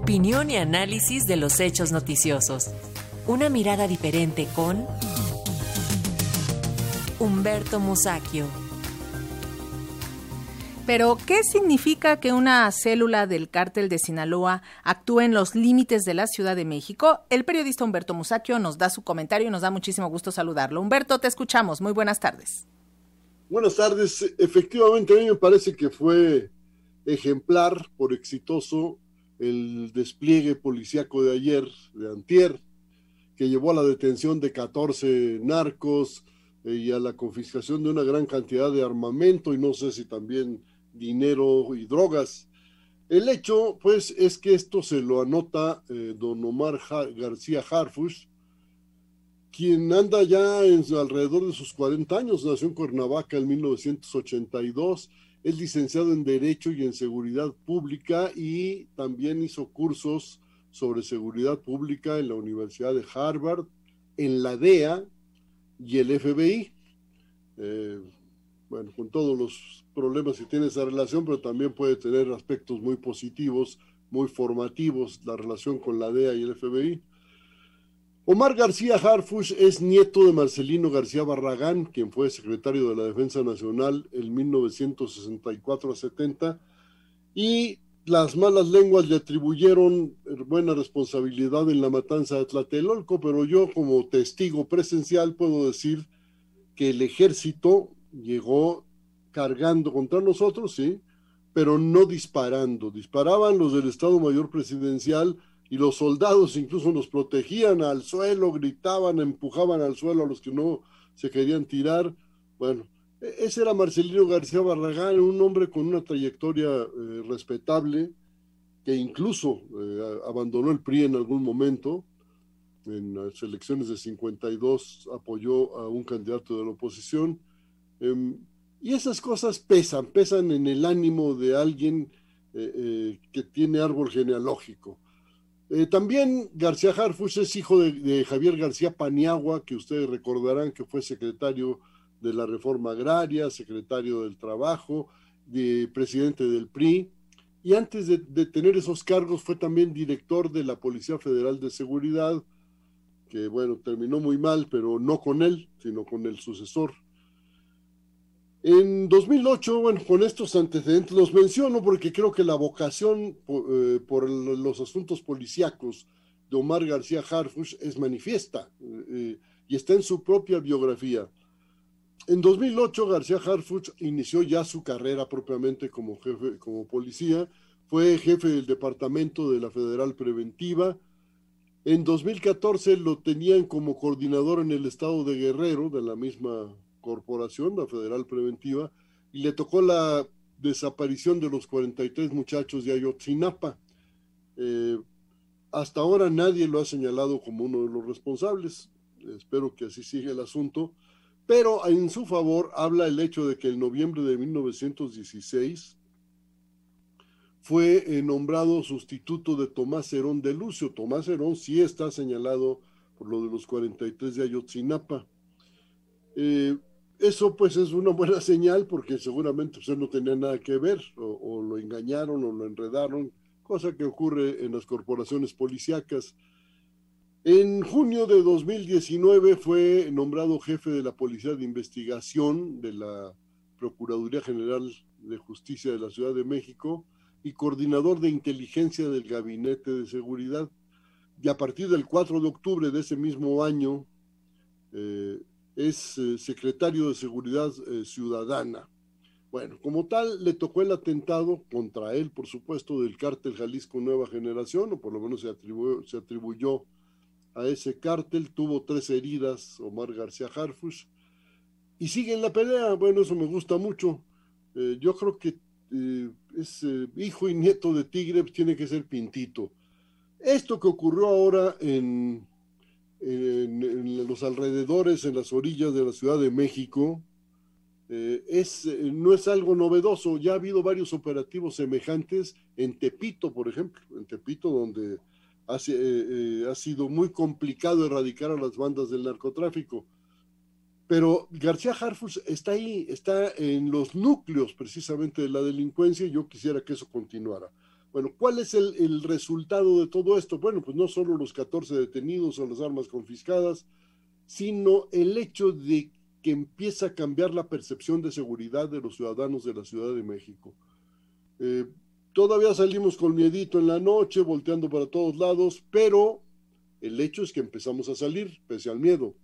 Opinión y análisis de los hechos noticiosos. Una mirada diferente con Humberto Musacchio. Pero, ¿qué significa que una célula del cártel de Sinaloa actúe en los límites de la Ciudad de México? El periodista Humberto Musacchio nos da su comentario y nos da muchísimo gusto saludarlo. Humberto, te escuchamos. Muy buenas tardes. Buenas tardes. Efectivamente, a mí me parece que fue ejemplar por exitoso el despliegue policíaco de ayer, de antier, que llevó a la detención de 14 narcos eh, y a la confiscación de una gran cantidad de armamento y no sé si también dinero y drogas. El hecho, pues, es que esto se lo anota eh, don Omar García Harfush, quien anda ya en alrededor de sus 40 años, nació en Cuernavaca en 1982, es licenciado en Derecho y en Seguridad Pública y también hizo cursos sobre seguridad pública en la Universidad de Harvard, en la DEA y el FBI. Eh, bueno, con todos los problemas que tiene esa relación, pero también puede tener aspectos muy positivos, muy formativos, la relación con la DEA y el FBI. Omar García Harfush es nieto de Marcelino García Barragán, quien fue secretario de la Defensa Nacional en 1964 a 70, y las malas lenguas le atribuyeron buena responsabilidad en la matanza de Tlatelolco, pero yo como testigo presencial puedo decir que el ejército llegó cargando contra nosotros, sí, pero no disparando. Disparaban los del Estado Mayor Presidencial y los soldados incluso nos protegían al suelo, gritaban, empujaban al suelo a los que no se querían tirar. Bueno, e-, ese era Marcelino García Barragán, un hombre con una trayectoria eh, respetable, que incluso eh, abandonó el PRI en algún momento. En las elecciones de 52 apoyó a un candidato de la oposición. Em, y esas cosas pesan, pesan en el ánimo de alguien eh, que tiene árbol genealógico eh, también García Harfuch es hijo de, Javier García Paniagua, que ustedes recordarán que fue secretario de la Reforma Agraria, secretario del Trabajo, de, presidente del PRI, y antes de, de, tener esos cargos fue también director de la Policía Federal de Seguridad, que bueno, terminó muy mal, pero no con él, sino con el sucesor. En 2008, bueno, con estos antecedentes los menciono porque creo que la vocación eh, por, los asuntos policíacos de Omar García Harfush es manifiesta eh, y está en su propia biografía. En 2008 García Harfuch inició ya su carrera propiamente como jefe, como policía, fue jefe del departamento de la Federal Preventiva. En 2014 lo tenían como coordinador en el estado de Guerrero, de la misma corporación, la Federal Preventiva, y le tocó la desaparición de los 43 muchachos de Ayotzinapa. Eh, hasta ahora nadie lo ha señalado como uno de los responsables. Espero que así siga el asunto. Pero en su favor habla el hecho de que en noviembre de 1916 fue nombrado sustituto de Tomás Herón de Lucio. Tomás Herón sí está señalado por lo de los 43 de Ayotzinapa. Eh, eso pues es una buena señal porque seguramente usted no tenía nada que ver o, lo engañaron o lo enredaron, cosa que ocurre en las corporaciones policíacas. En junio de 2019 fue nombrado jefe de la Policía de Investigación de la Procuraduría General de Justicia de la Ciudad de México y coordinador de inteligencia del Gabinete de Seguridad. Y a partir del 4 de octubre de ese mismo año, eh, es eh, secretario de Seguridad eh, Ciudadana. Bueno, como tal, le tocó el atentado contra él, por supuesto, del cártel Jalisco Nueva Generación, o por lo menos se atribuyó, se atribuyó a ese cártel, tuvo tres heridas, Omar García Harfush, y sigue en la pelea, bueno, eso me gusta mucho. Eh, yo creo que es hijo y nieto de Tigre, tiene que ser Pintito. Esto que ocurrió ahora en en, los alrededores, en las orillas de la Ciudad de México, eh, es, eh, no es algo novedoso. Ya ha habido varios operativos semejantes en Tepito, por ejemplo, en Tepito, donde ha, eh, ha sido muy complicado erradicar a las bandas del narcotráfico. Pero García Harfus está ahí, está en los núcleos precisamente de la delincuencia y yo quisiera que eso continuara. Bueno, ¿cuál es el, resultado de todo esto? Bueno, pues no solo los 14 detenidos o las armas confiscadas, sino el hecho de que empieza a cambiar la percepción de seguridad de los ciudadanos de la Ciudad de México. Eh, todavía salimos con miedito en la noche, volteando para todos lados, pero el hecho es que empezamos a salir, pese al miedo.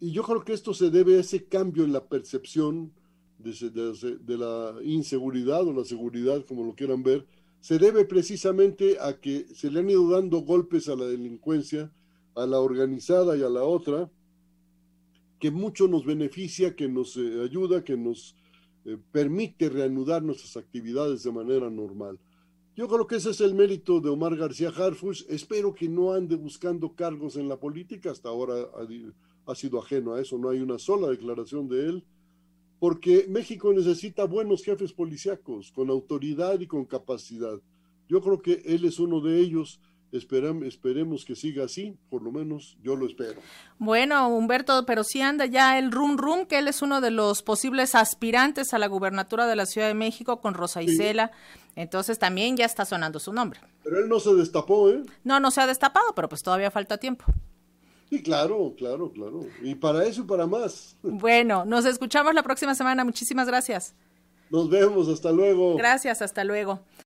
Y yo creo que esto se debe a ese cambio en la percepción de, la inseguridad o la seguridad, como lo quieran ver, se debe precisamente a que se le han ido dando golpes a la delincuencia, a la organizada y a la otra, que mucho nos beneficia, que nos eh, ayuda, que nos eh, permite reanudar nuestras actividades de manera normal. Yo creo que ese es el mérito de Omar García Harfush. Espero que no ande buscando cargos en la política. Hasta ahora ha, ha, sido ajeno a eso. No hay una sola declaración de él. Porque México necesita buenos jefes policíacos, con autoridad y con capacidad. Yo creo que él es uno de ellos. Esperam, esperemos que siga así, por lo menos yo lo espero. Bueno, Humberto, pero sí anda ya el rum rum, que él es uno de los posibles aspirantes a la gubernatura de la Ciudad de México con Rosa Isela. Sí. Entonces también ya está sonando su nombre. Pero él no se destapó, ¿eh? No, no se ha destapado, pero pues todavía falta tiempo. Sí, claro, claro, claro. Y para eso y para más. Bueno, nos escuchamos la próxima semana. Muchísimas gracias. Nos vemos, hasta luego. Gracias, hasta luego.